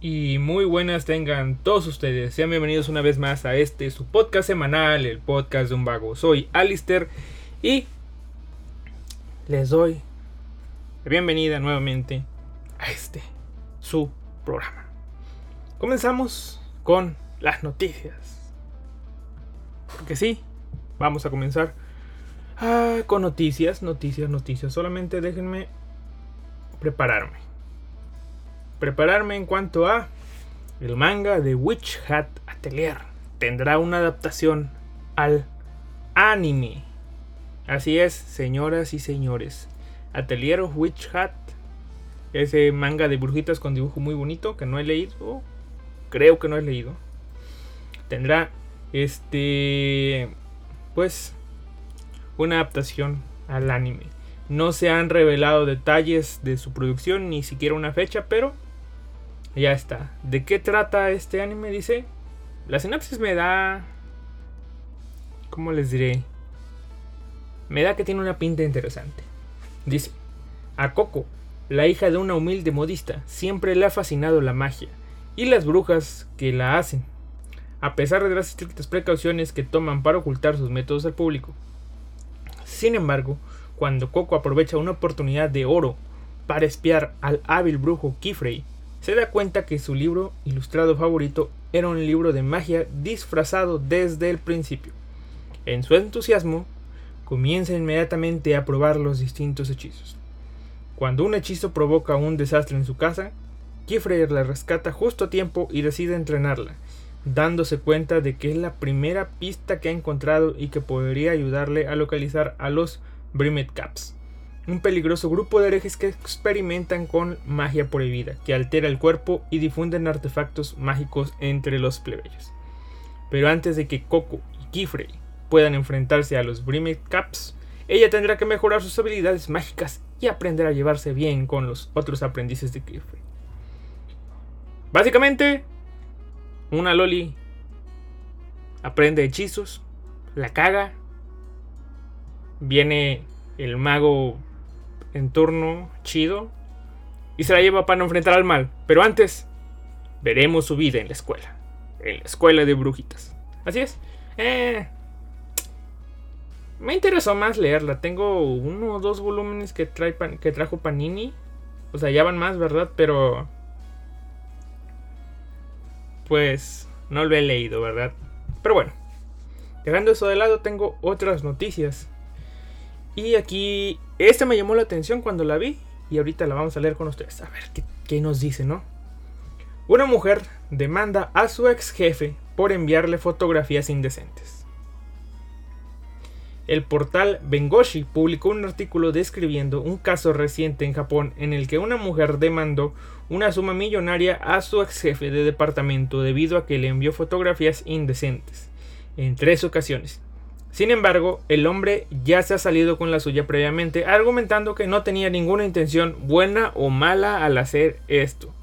Y muy buenas tengan todos ustedes. Sean bienvenidos una vez más a este su podcast semanal, el podcast de un vago. Soy Alister y les doy la bienvenida nuevamente a este su programa. Comenzamos con las noticias. Porque sí, vamos a comenzar ah, con noticias, noticias, noticias. Solamente déjenme prepararme prepararme en cuanto a el manga de Witch Hat Atelier. Tendrá una adaptación al anime. Así es, señoras y señores. Atelier Witch Hat. Ese manga de brujitas con dibujo muy bonito que no he leído. Creo que no he leído. Tendrá este pues una adaptación al anime. No se han revelado detalles de su producción ni siquiera una fecha, pero ya está. ¿De qué trata este anime? Dice. La sinapsis me da... ¿Cómo les diré? Me da que tiene una pinta interesante. Dice. A Coco, la hija de una humilde modista, siempre le ha fascinado la magia y las brujas que la hacen, a pesar de las estrictas precauciones que toman para ocultar sus métodos al público. Sin embargo, cuando Coco aprovecha una oportunidad de oro para espiar al hábil brujo Kifrey, se da cuenta que su libro ilustrado favorito era un libro de magia disfrazado desde el principio. En su entusiasmo, comienza inmediatamente a probar los distintos hechizos. Cuando un hechizo provoca un desastre en su casa, Kifreyer la rescata justo a tiempo y decide entrenarla, dándose cuenta de que es la primera pista que ha encontrado y que podría ayudarle a localizar a los Brimet Caps un peligroso grupo de herejes que experimentan con magia prohibida, que altera el cuerpo y difunden artefactos mágicos entre los plebeyos. Pero antes de que Coco y Kifrey puedan enfrentarse a los Brimet Caps, ella tendrá que mejorar sus habilidades mágicas y aprender a llevarse bien con los otros aprendices de Kifrey. Básicamente, una Loli aprende hechizos, la caga, viene el mago en turno chido y se la lleva para no enfrentar al mal. Pero antes, veremos su vida en la escuela. En la escuela de brujitas. Así es. Eh, me interesó más leerla. Tengo uno o dos volúmenes que, trae que trajo Panini. O sea, ya van más, ¿verdad? Pero... Pues no lo he leído, ¿verdad? Pero bueno. Dejando eso de lado, tengo otras noticias. Y aquí esta me llamó la atención cuando la vi y ahorita la vamos a leer con ustedes. A ver qué, nos dice, ¿no? Una mujer demanda a su ex jefe por enviarle fotografías indecentes. El portal Bengoshi publicó un artículo describiendo un caso reciente en Japón en el que una mujer demandó una suma millonaria a su ex jefe de departamento debido a que le envió fotografías indecentes en tres ocasiones sin embargo, el hombre ya se ha salido con la suya previamente, argumentando que no tenía ninguna intención buena o mala al hacer esto.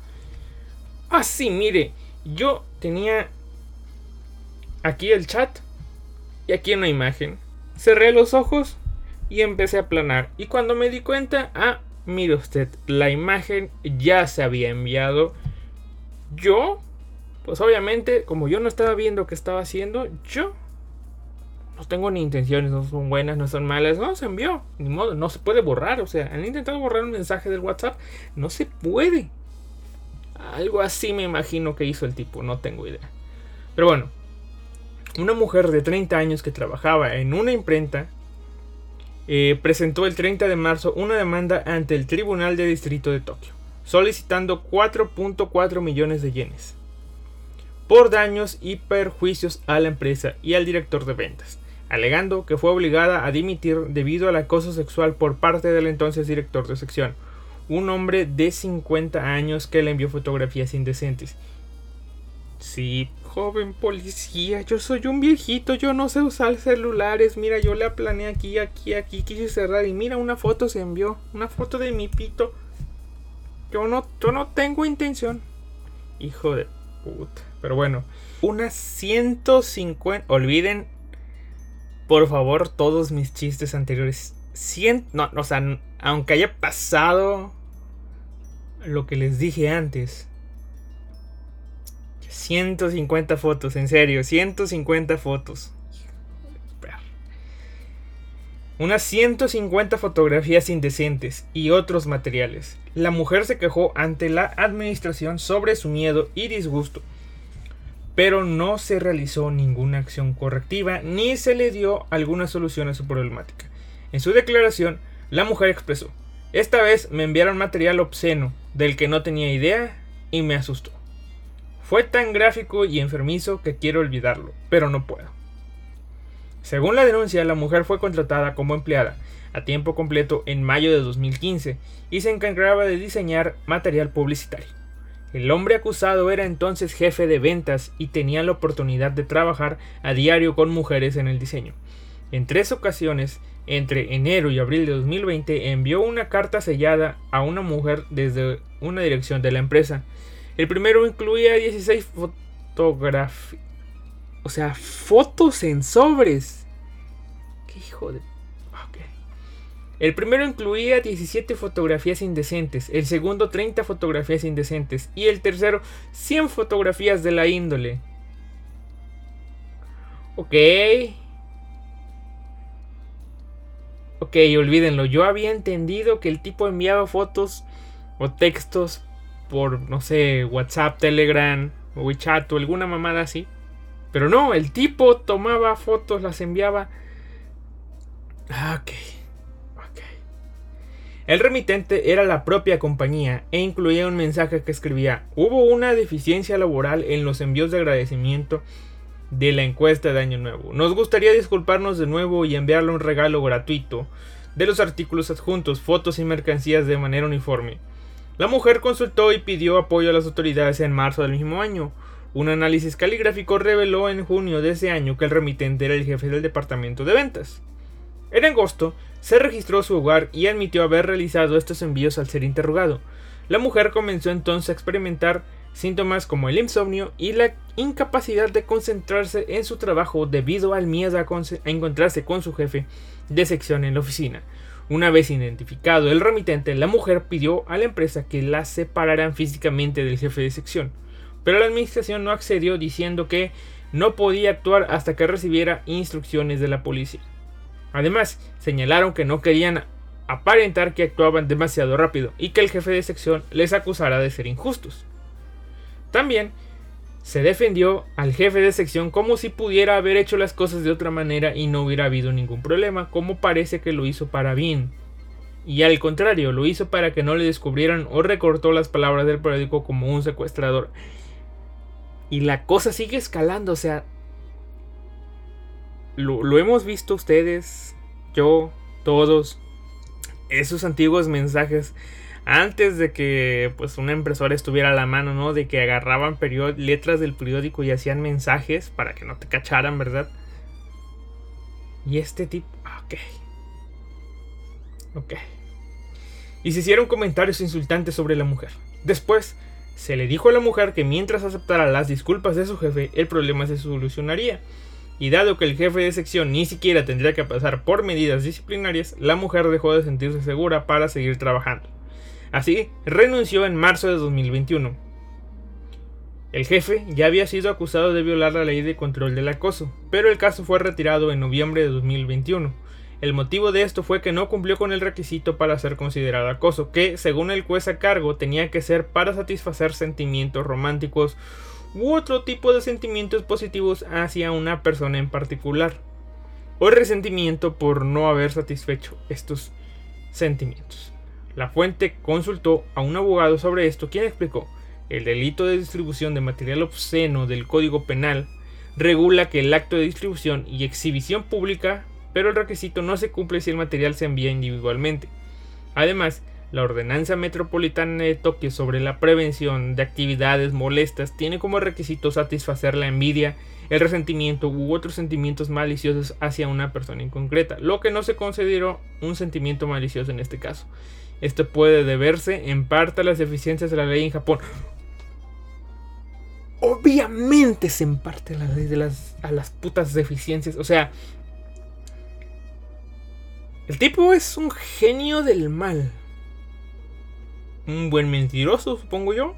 Así, ah, mire, yo tenía aquí el chat y aquí una imagen. Cerré los ojos y empecé a planar. Y cuando me di cuenta, ah, mire usted, la imagen ya se había enviado. Yo, pues obviamente, como yo no estaba viendo qué estaba haciendo, yo no tengo ni intenciones, no son buenas, no son malas, no se envió, ni modo, no se puede borrar, o sea, han intentado borrar un mensaje del WhatsApp, no se puede. Algo así me imagino que hizo el tipo, no tengo idea. Pero bueno, una mujer de 30 años que trabajaba en una imprenta eh, presentó el 30 de marzo una demanda ante el Tribunal de Distrito de Tokio, solicitando 4.4 millones de yenes por daños y perjuicios a la empresa y al director de ventas alegando que fue obligada a dimitir debido al acoso sexual por parte del entonces director de sección, un hombre de 50 años que le envió fotografías indecentes. Sí, joven policía, yo soy un viejito, yo no sé usar celulares, mira, yo la planeé aquí, aquí, aquí, quise cerrar y mira, una foto se envió, una foto de mi pito. Yo no, yo no tengo intención. Hijo de puta. Pero bueno, unas 150, olviden por favor, todos mis chistes anteriores. Cien, no, o sea, aunque haya pasado lo que les dije antes, 150 fotos, en serio, 150 fotos. Unas 150 fotografías indecentes y otros materiales. La mujer se quejó ante la administración sobre su miedo y disgusto, pero no se realizó ninguna acción correctiva ni se le dio alguna solución a su problemática. En su declaración, la mujer expresó, esta vez me enviaron material obsceno del que no tenía idea y me asustó. Fue tan gráfico y enfermizo que quiero olvidarlo, pero no puedo. Según la denuncia, la mujer fue contratada como empleada a tiempo completo en mayo de 2015 y se encargaba de diseñar material publicitario. El hombre acusado era entonces jefe de ventas y tenía la oportunidad de trabajar a diario con mujeres en el diseño. En tres ocasiones, entre enero y abril de 2020, envió una carta sellada a una mujer desde una dirección de la empresa. El primero incluía 16 fotografías o sea, fotos en sobres. Qué hijo de... El primero incluía 17 fotografías indecentes, el segundo 30 fotografías indecentes y el tercero 100 fotografías de la índole. Ok. Ok, olvídenlo. Yo había entendido que el tipo enviaba fotos o textos por, no sé, WhatsApp, Telegram, WeChat o alguna mamada así. Pero no, el tipo tomaba fotos, las enviaba. Ah. Ok. El remitente era la propia compañía e incluía un mensaje que escribía: Hubo una deficiencia laboral en los envíos de agradecimiento de la encuesta de Año Nuevo. Nos gustaría disculparnos de nuevo y enviarle un regalo gratuito de los artículos adjuntos, fotos y mercancías de manera uniforme. La mujer consultó y pidió apoyo a las autoridades en marzo del mismo año. Un análisis caligráfico reveló en junio de ese año que el remitente era el jefe del departamento de ventas. En agosto, se registró su hogar y admitió haber realizado estos envíos al ser interrogado. La mujer comenzó entonces a experimentar síntomas como el insomnio y la incapacidad de concentrarse en su trabajo debido al miedo a, a, encontrarse con su jefe de sección en la oficina. Una vez identificado el remitente, la mujer pidió a la empresa que la separaran físicamente del jefe de sección pero la administración no accedió diciendo que no podía actuar hasta que recibiera instrucciones de la policía. Además, señalaron que no querían aparentar que actuaban demasiado rápido y que el jefe de sección les acusara de ser injustos. También se defendió al jefe de sección como si pudiera haber hecho las cosas de otra manera y no hubiera habido ningún problema, como parece que lo hizo para bien. Y al contrario, lo hizo para que no le descubrieran o recortó las palabras del periódico como un secuestrador. Y la cosa sigue escalando, o sea, lo, hemos visto ustedes, yo, todos, esos antiguos mensajes antes de que pues una impresora estuviera a la mano, ¿no? De que agarraban letras del periódico y hacían mensajes para que no te cacharan, ¿verdad? Y este tipo, ok. Ok. Y se hicieron comentarios insultantes sobre la mujer. Después, se le dijo a la mujer que mientras aceptara las disculpas de su jefe, el problema se solucionaría. Y dado que el jefe de sección ni siquiera tendría que pasar por medidas disciplinarias, la mujer dejó de sentirse segura para seguir trabajando. Así, renunció en marzo de 2021. El jefe ya había sido acusado de violar la ley de control del acoso, pero el caso fue retirado en noviembre de 2021. El motivo de esto fue que no cumplió con el requisito para ser considerado acoso, que, según el juez a cargo, tenía que ser para satisfacer sentimientos románticos u otro tipo de sentimientos positivos hacia una persona en particular, o resentimiento por no haber satisfecho estos sentimientos. La fuente consultó a un abogado sobre esto, quien explicó, el delito de distribución de material obsceno del Código Penal regula que el acto de distribución y exhibición pública pero el requisito no se cumple si el material se envía individualmente. Además, la Ordenanza Metropolitana de Tokio sobre la prevención de actividades molestas tiene como requisito satisfacer la envidia, el resentimiento u otros sentimientos maliciosos hacia una persona en concreta, lo que no se consideró un sentimiento malicioso en este caso. Esto puede deberse en parte a las deficiencias de la ley en Japón. Obviamente se en parte a la ley de las, a las putas deficiencias. O sea, el tipo es un genio del mal. Un buen mentiroso, supongo yo.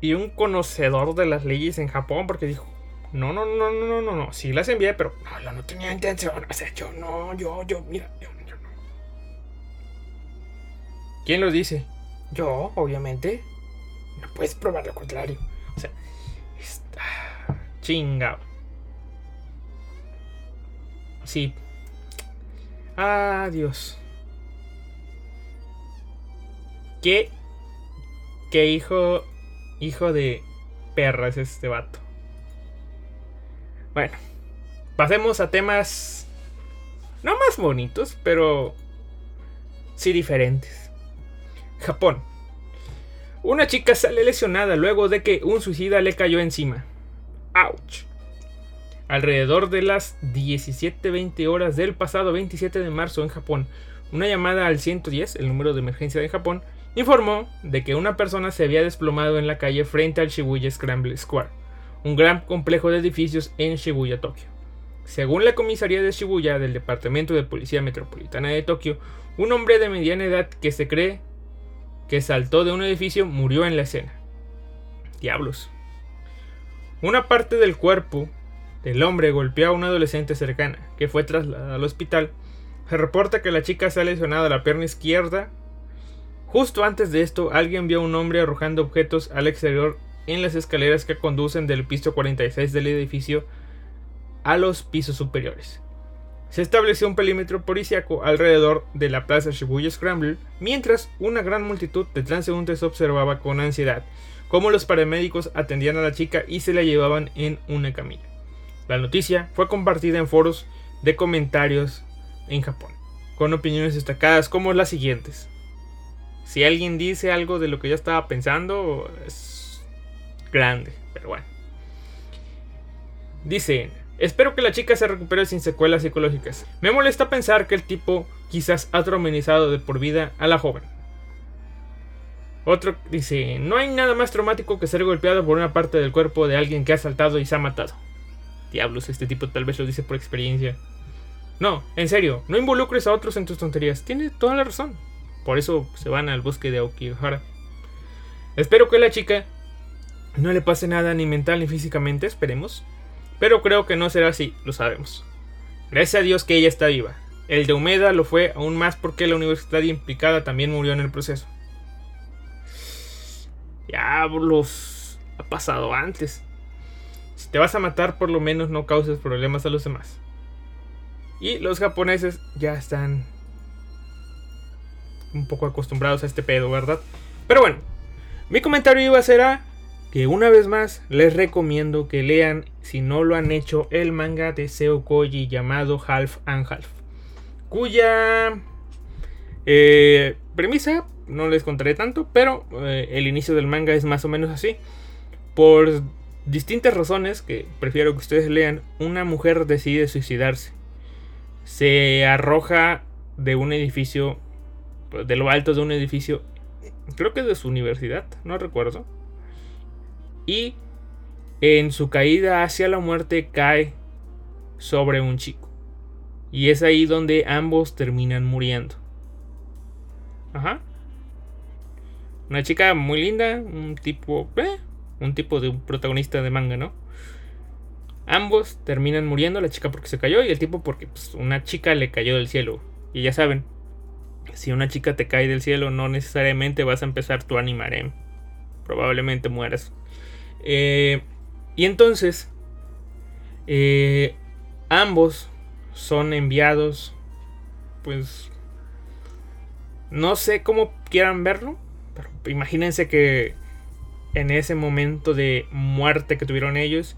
y un conocedor de las leyes en Japón porque dijo, no, no, no, no, no, no, no, sí las envié, pero no, no tenía intención, o sea, yo no, yo, yo, mira, yo, yo no. ¿Quién lo dice? Yo, obviamente. No puedes probar lo contrario. O sea, está chingado. Sí. Adiós. ¿Qué? ¿Qué hijo Hijo de perras este vato. Bueno, pasemos a temas no más bonitos, pero sí diferentes. Japón. Una chica sale lesionada luego de que un suicida le cayó encima. ¡Auch! Alrededor de las 17.20 horas del pasado 27 de marzo en Japón, una llamada al 110, el número de emergencia de Japón, informó de que una persona se había desplomado en la calle frente al Shibuya Scramble Square, un gran complejo de edificios en Shibuya, Tokio. Según la comisaría de Shibuya del Departamento de Policía Metropolitana de Tokio, un hombre de mediana edad que se cree que saltó de un edificio murió en la escena. Diablos. Una parte del cuerpo del hombre golpeó a una adolescente cercana, que fue trasladada al hospital. Se reporta que la chica se ha lesionado la pierna izquierda Justo antes de esto, alguien vio a un hombre arrojando objetos al exterior en las escaleras que conducen del piso 46 del edificio a los pisos superiores. Se estableció un perímetro policiaco alrededor de la plaza Shibuya Scramble, mientras una gran multitud de transeúntes observaba con ansiedad cómo los paramédicos atendían a la chica y se la llevaban en una camilla. La noticia fue compartida en foros de comentarios en Japón, con opiniones destacadas como las siguientes. Si alguien dice algo de lo que yo estaba pensando, es grande, pero bueno. Dice, espero que la chica se recupere sin secuelas psicológicas. Me molesta pensar que el tipo quizás ha traumatizado de por vida a la joven. Otro dice, no hay nada más traumático que ser golpeado por una parte del cuerpo de alguien que ha saltado y se ha matado. Diablos, este tipo tal vez lo dice por experiencia. No, en serio, no involucres a otros en tus tonterías. Tiene toda la razón. Por eso se van al bosque de Aokigahara. Espero que la chica no le pase nada ni mental ni físicamente, esperemos. Pero creo que no será así, lo sabemos. Gracias a Dios que ella está viva. El de Humeda lo fue aún más porque la universidad implicada también murió en el proceso. Ya los ha pasado antes. Si te vas a matar, por lo menos no causes problemas a los demás. Y los japoneses ya están un poco acostumbrados a este pedo, ¿verdad? Pero bueno, mi comentario iba a ser que una vez más les recomiendo que lean, si no lo han hecho, el manga de Seo Koji llamado Half and Half, cuya eh, premisa no les contaré tanto, pero eh, el inicio del manga es más o menos así. Por distintas razones que prefiero que ustedes lean, una mujer decide suicidarse. Se arroja de un edificio de lo alto de un edificio, creo que de su universidad, no recuerdo. Y en su caída hacia la muerte cae sobre un chico. Y es ahí donde ambos terminan muriendo. Ajá. Una chica muy linda, un tipo, eh, un tipo de un protagonista de manga, ¿no? Ambos terminan muriendo, la chica porque se cayó y el tipo porque pues, una chica le cayó del cielo. Y ya saben, si una chica te cae del cielo, no necesariamente vas a empezar tu animarem. Probablemente mueras. Eh, y entonces, eh, ambos son enviados, pues, no sé cómo quieran verlo, pero imagínense que en ese momento de muerte que tuvieron ellos,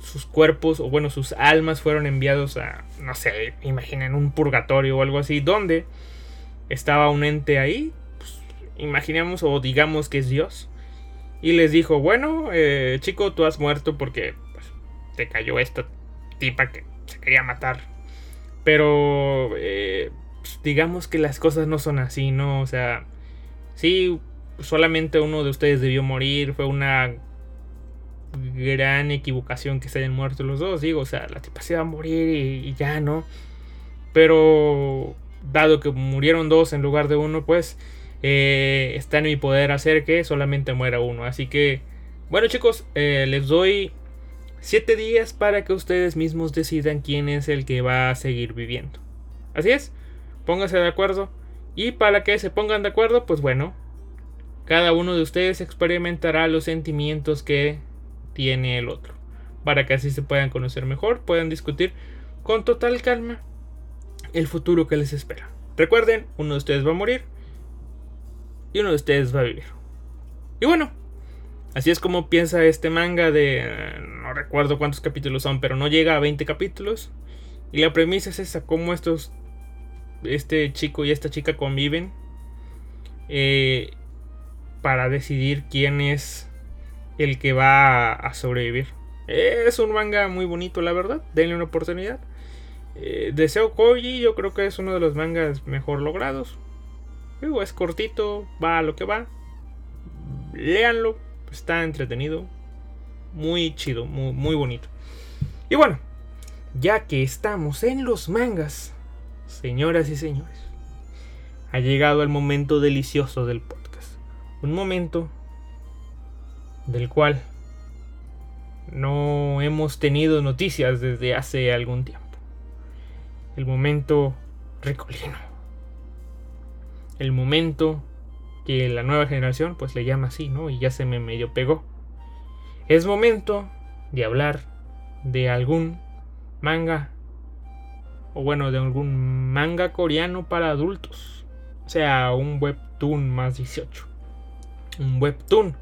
sus cuerpos, o bueno, sus almas fueron enviados a, no sé, imaginen un purgatorio o algo así, donde estaba un ente ahí, pues, imaginemos o digamos que es Dios, y les dijo, bueno, eh, chico, tú has muerto porque pues, te cayó esta tipa que se quería matar. Pero eh, pues, digamos que las cosas no son así, ¿no? O sea, sí, solamente uno de ustedes debió morir, fue una gran equivocación que se hayan muerto los dos, digo, o sea, la tipa se va a morir y ya, ¿no? Pero dado que murieron dos en lugar de uno, pues eh, está en mi poder hacer que solamente muera uno. Así que Bueno chicos, eh, les doy 7 días para que ustedes mismos decidan quién es el que va a seguir viviendo. Así es, pónganse de acuerdo. Y para que se pongan de acuerdo, pues bueno, cada uno de ustedes experimentará los sentimientos que tiene el otro. Para que así se puedan conocer mejor, puedan discutir con total calma el futuro que les espera. Recuerden, uno de ustedes va a morir y uno de ustedes va a vivir. Y bueno, así es como piensa este manga de... no recuerdo cuántos capítulos son, pero no llega a 20 capítulos. Y la premisa es esa, cómo estos... Este chico y esta chica conviven. Eh, para decidir quién es el que va a sobrevivir. Es un manga muy bonito, la verdad. Denle una oportunidad. Eh, Deseo Koji yo creo que es uno de los mangas mejor logrados. es cortito, va a lo que va. Léanlo, está entretenido. Muy chido, muy bonito. Y bueno, ya que estamos en los mangas, señoras y señores, ha llegado el momento delicioso del podcast. Un momento del cual no hemos tenido noticias desde hace algún tiempo el momento ricolino. El momento que la nueva generación pues le llama así, ¿no? Y ya se me medio pegó. Es momento de hablar de algún manga o bueno, de algún manga coreano para adultos. O sea, un webtoon más 18. Un webtoon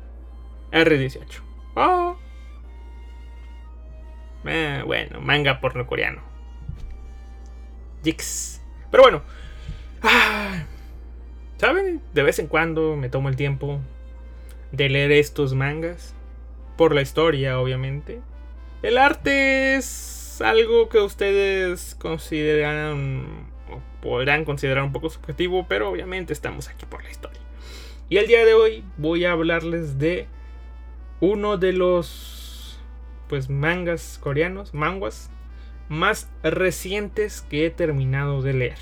R18. Oh. Eh, bueno, manga porno coreano. Pero bueno. Ah, ¿Saben? De vez en cuando me tomo el tiempo de leer estos mangas. Por la historia, obviamente. El arte es algo que ustedes consideran o podrán considerar un poco subjetivo, pero obviamente estamos aquí por la historia. Y el día de hoy voy a hablarles de uno de los pues mangas coreanos, manguas más recientes que he terminado de leer.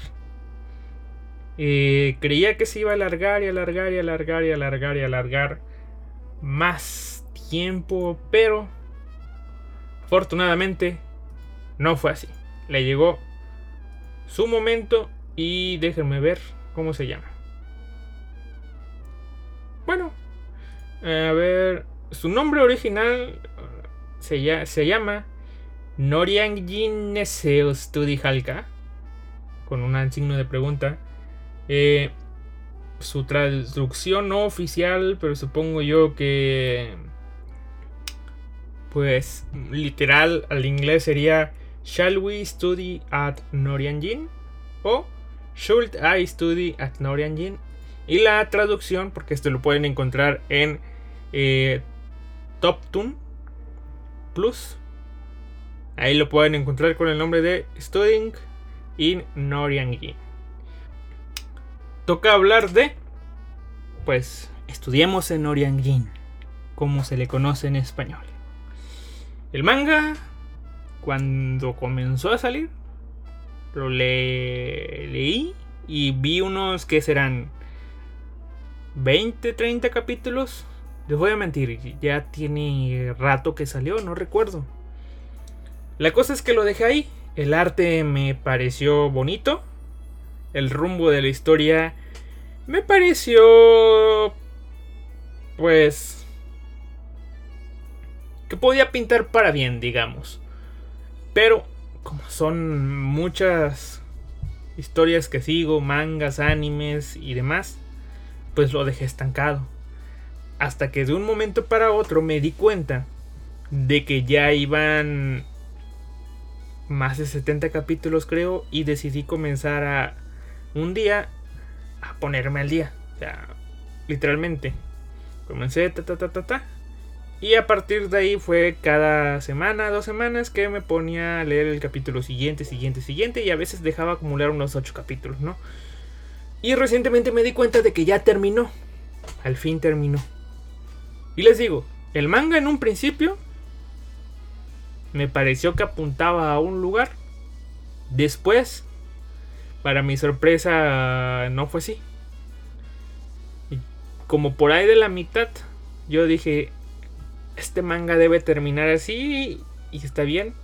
Eh, creía que se iba a alargar y alargar y alargar y alargar y alargar más tiempo, pero afortunadamente no fue así. Le llegó su momento y déjenme ver cómo se llama. Bueno, a ver, su nombre original se, se llama Norianjin Neseo Studi Halka, con un signo de pregunta. Eh, su traducción no oficial, pero supongo yo que. Pues literal al inglés sería Shall we study at Norianjin? O Should I study at Norianjin? Y la traducción, porque esto lo pueden encontrar en eh, TopTune Plus Ahí lo pueden encontrar con el nombre de Studying in Noriangi. Toca hablar de, pues, estudiemos en Noriangin, como se le conoce en español. El manga, cuando comenzó a salir, lo leí y vi unos que serán 20, 30 capítulos. Les voy a mentir, ya tiene rato que salió, no recuerdo. La cosa es que lo dejé ahí. El arte me pareció bonito. El rumbo de la historia me pareció... Pues... Que podía pintar para bien, digamos. Pero, como son muchas historias que sigo, mangas, animes y demás, pues lo dejé estancado. Hasta que de un momento para otro me di cuenta de que ya iban más de 70 capítulos creo y decidí comenzar a un día a ponerme al día. O sea, literalmente. Comencé ta ta ta ta ta. Y a partir de ahí fue cada semana, dos semanas que me ponía a leer el capítulo siguiente, siguiente, siguiente y a veces dejaba acumular unos 8 capítulos, ¿no? Y recientemente me di cuenta de que ya terminó. Al fin terminó. Y les digo, el manga en un principio me pareció que apuntaba a un lugar. Después, para mi sorpresa, no fue así. Y como por ahí de la mitad, yo dije, este manga debe terminar así y está bien.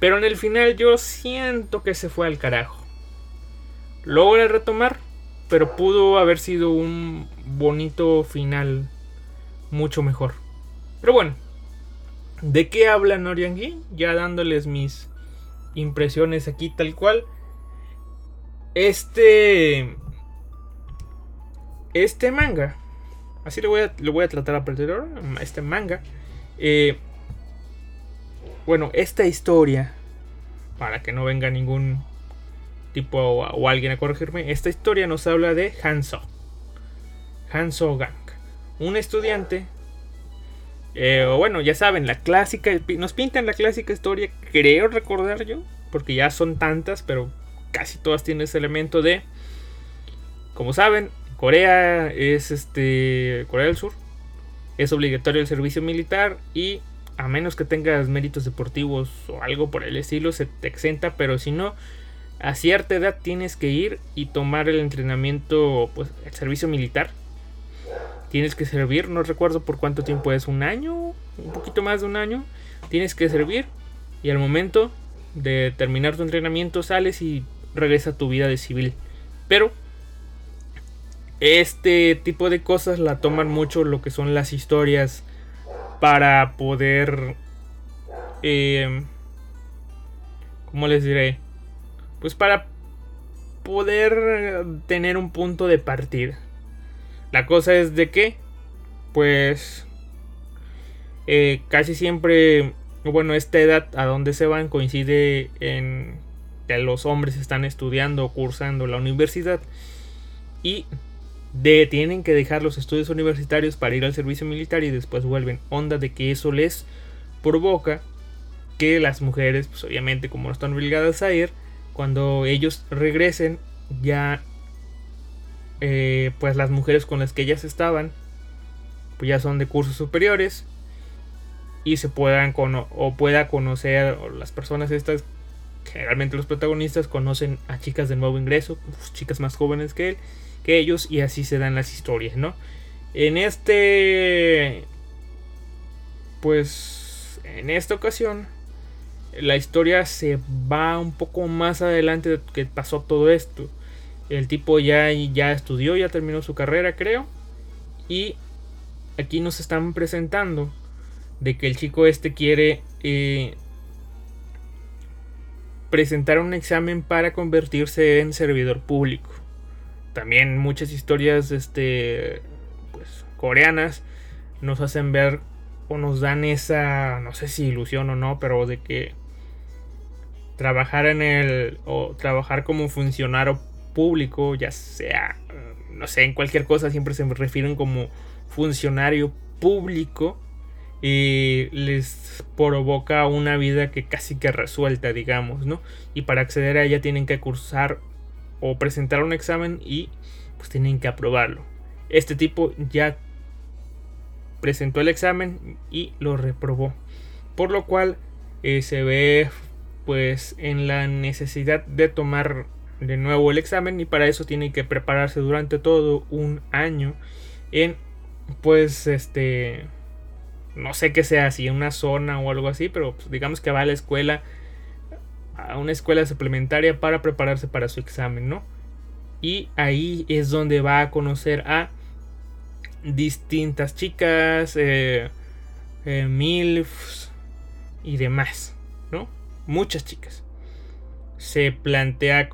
Pero en el final yo siento que se fue al carajo. Logra retomar, pero pudo haber sido un bonito final mucho mejor. Pero bueno, ¿de qué habla Noriangi? Ya dándoles mis impresiones aquí tal cual. Este. Este manga. Así lo voy a, lo voy a tratar a partir de ahora. Este manga. Eh, bueno, esta historia. Para que no venga ningún tipo o, alguien a corregirme. Esta historia nos habla de Hanso. Hanso Gang. Un estudiante. Eh, o bueno, ya saben, la clásica. Nos pintan la clásica historia. Creo recordar yo. Porque ya son tantas, pero casi todas tienen ese elemento de, como saben, Corea es este, Corea del Sur, es obligatorio el servicio militar y a menos que tengas méritos deportivos o algo por el estilo, se te exenta, pero si no, a cierta edad tienes que ir y tomar el entrenamiento, pues el servicio militar. Tienes que servir, no recuerdo por cuánto tiempo es, un año, un poquito más de un año. Tienes que servir y al momento de terminar tu entrenamiento sales y regresa a tu vida de civil. Pero este tipo de cosas la toman mucho lo que son las historias para poder... Eh, ¿Cómo les diré? Pues para poder tener un punto de partida. La cosa es de que, pues, eh, casi siempre, bueno, esta edad a donde se van coincide en que los hombres están estudiando o cursando la universidad y de, tienen que dejar los estudios universitarios para ir al servicio militar y después vuelven. Onda de que eso les provoca que las mujeres, pues obviamente como no están obligadas a ir, cuando ellos regresen ya eh, pues las mujeres con las que ellas estaban pues ya son de cursos superiores y se puedan o pueda conocer las personas estas generalmente los protagonistas conocen a chicas de nuevo ingreso, pues, chicas más jóvenes que él, que ellos, y así se dan las historias, ¿no? En este. Pues. En esta ocasión. La historia se va un poco más adelante de que pasó todo esto. El tipo ya, ya estudió, ya terminó su carrera, creo. Y aquí nos están presentando de que el chico este quiere eh, presentar un examen para convertirse en servidor público. También muchas historias este, pues, coreanas nos hacen ver o nos dan esa, no sé si ilusión o no, pero de que trabajar en el o trabajar como funcionario público, ya sea, no sé, en cualquier cosa siempre se refieren como funcionario público, y les provoca una vida que casi que resuelta, digamos, ¿no? Y para acceder a ella tienen que cursar o presentar un examen y pues tienen que aprobarlo. Este tipo ya presentó el examen y lo reprobó. Por lo cual eh, se ve pues en la necesidad de tomar de nuevo el examen y para eso tiene que prepararse durante todo un año en pues este no sé qué sea, si en una zona o algo así, pero pues, digamos que va a la escuela, a una escuela suplementaria para prepararse para su examen, ¿no? Y ahí es donde va a conocer a distintas chicas, eh, eh, MILFs y demás, ¿no? Muchas chicas. Se plantea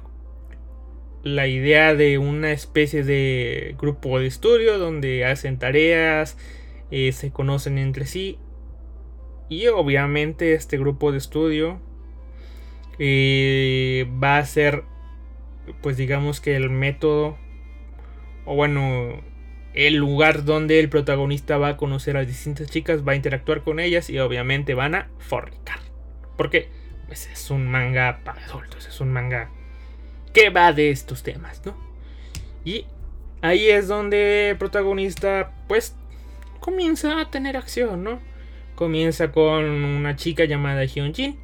la idea de una especie de grupo de estudio donde hacen tareas, eh, se conocen entre sí y obviamente este grupo de estudio eh, va a ser pues digamos que el método o bueno el lugar donde el protagonista va a conocer a distintas chicas, va a interactuar con ellas y obviamente van a fornicar. Porque pues, es un manga para adultos, es un manga que va de estos temas, ¿no? Y ahí es donde el protagonista pues comienza a tener acción, ¿no? Comienza con una chica llamada Hyunjin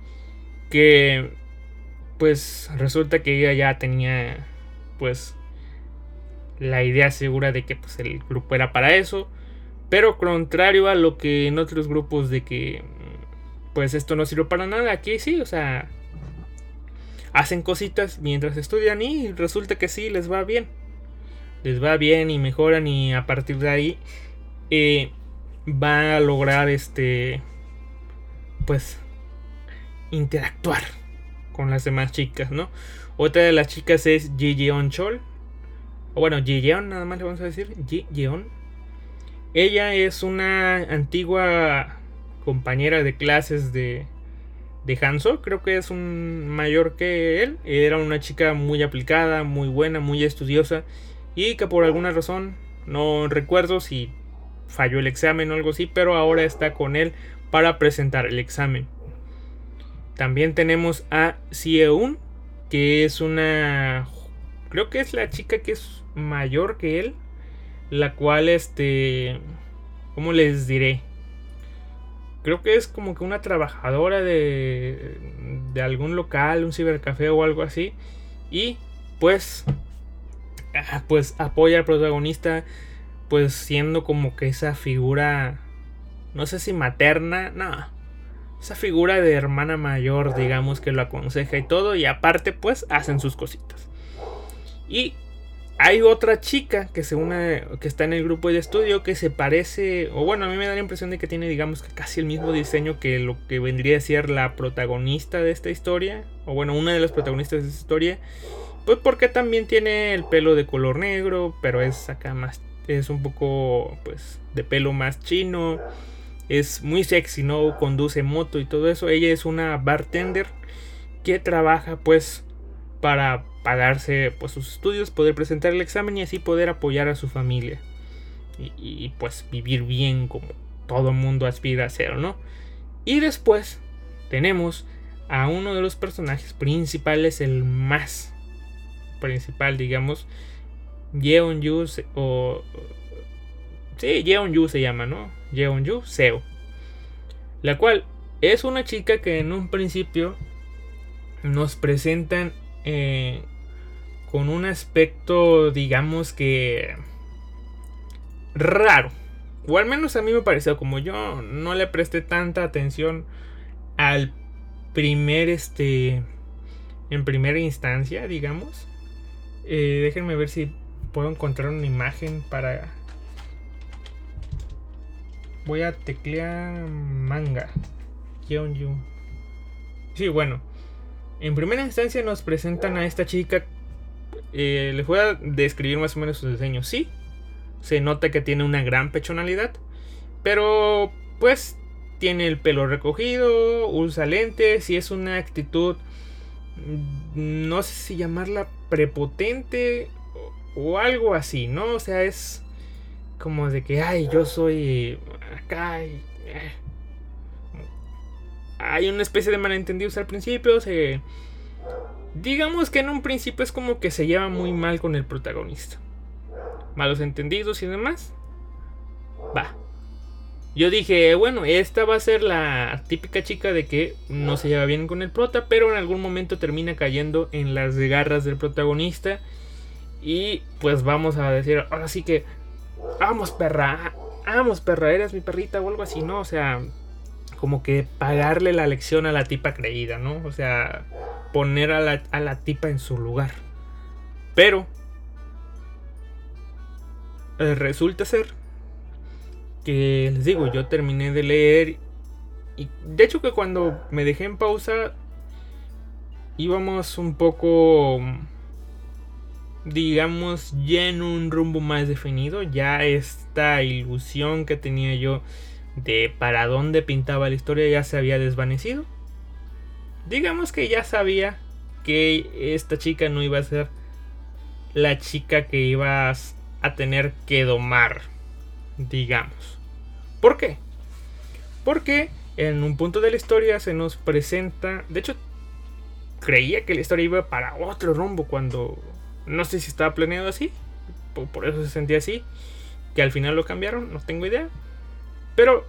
que pues resulta que ella ya tenía pues la idea segura de que pues el grupo era para eso, Pero contrario a lo que en otros grupos de que pues esto no sirve para nada, aquí sí, o sea, hacen cositas mientras estudian y resulta que sí, les va bien. Les va bien y mejoran y a partir de ahí eh, va a lograr este, pues, interactuar con las demás chicas, ¿no? Otra de las chicas es Ji Jeon Chol. O bueno, Ji Jeon, nada más le vamos a decir. Ji Jeon. Ella es una antigua compañera de clases de, de Hanso. Creo que es un mayor que él. Era una chica muy aplicada, muy buena, muy estudiosa. Y que por alguna razón, no recuerdo si falló el examen o algo así, pero ahora está con él para presentar el examen. También tenemos a Sieun, que es una... Creo que es la chica que es mayor que él, la cual, este... ¿Cómo les diré? Creo que es como que una trabajadora de, de algún local, un cibercafé o algo así. Y pues, ah, pues apoya al protagonista pues siendo como que esa figura, no sé si materna, no, esa figura de hermana mayor, digamos, que lo aconseja y todo, y aparte pues hacen sus cositas. Y hay otra chica que se une, que está en el grupo de estudio que se parece, o bueno, a mí me da la impresión de que tiene, digamos, casi el mismo diseño que lo que vendría a ser la protagonista de esta historia, o bueno, una de las protagonistas de esta historia. Pues porque también tiene el pelo de color negro, pero es acá más es un poco pues de pelo más chino, es muy sexy, ¿no? Conduce moto y todo eso. Ella es una bartender que trabaja pues para pagarse pues sus estudios, poder presentar el examen y así poder apoyar a su familia. Y, pues vivir bien como todo mundo aspira a hacer, ¿no? Y después tenemos a uno de los personajes principales, el más principal, digamos, Yeon-yu o... Sí, Yeon-yu se llama, ¿no? Yeon-yu Seo. La cual es una chica que en un principio nos presentan eh, con un aspecto, digamos que raro. O al menos a mí me pareció, como yo no le presté tanta atención al primer, este, en primera instancia, digamos. Eh, déjenme ver si puedo encontrar una imagen para... Voy a teclear manga. Yeonju. Sí, bueno. En primera instancia nos presentan a esta chica. Eh, les voy a describir más o menos su diseño. Sí, se nota que tiene una gran pechonalidad. Pero, pues, tiene el pelo recogido, usa lentes y es una actitud. Mm, no sé si llamarla prepotente o algo así, ¿no? O sea, es como de que, ay, yo soy acá. Y, eh. Hay una especie de malentendidos al principio. Se, digamos que en un principio es como que se lleva muy mal con el protagonista. Malos entendidos y demás. Va. Yo dije, bueno, esta va a ser la típica chica de que no se lleva bien con el prota, pero en algún momento termina cayendo en las garras del protagonista y pues vamos a decir, ahora sí que, vamos perra, vamos perra, eres mi perrita o algo así, ¿no? O sea, como que pagarle la lección a la tipa creída, ¿no? O sea, poner a la, tipa en su lugar. Pero, eh, resulta ser que, les digo, yo terminé de leer y de hecho que cuando me dejé en pausa íbamos un poco digamos, ya en un rumbo más definido. Ya esta ilusión que tenía yo de para dónde pintaba la historia ya se había desvanecido. Digamos que ya sabía que esta chica no iba a ser la chica que ibas a tener que domar, digamos. ¿Por qué? Porque en un punto de la historia se nos presenta, de hecho, creía que la historia iba para otro rumbo cuando no sé si estaba planeado así. Por, eso se sentía así. Que al final lo cambiaron, no tengo idea. Pero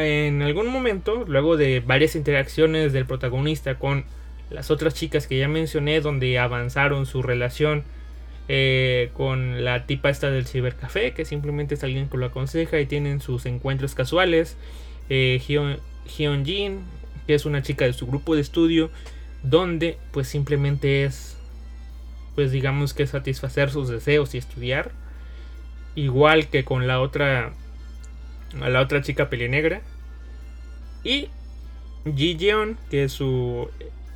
en algún momento, luego de varias interacciones del protagonista con las otras chicas que ya mencioné, donde avanzaron su relación eh, con la tipa esta del cibercafé, que simplemente es alguien que lo aconseja y tienen sus encuentros casuales. Eh, Hyun, Jin, que es una chica de su grupo de estudio, donde pues simplemente es, pues digamos que satisfacer sus deseos y estudiar. Igual que con la otra, a la otra chica negra Y Ji Jeon, que es su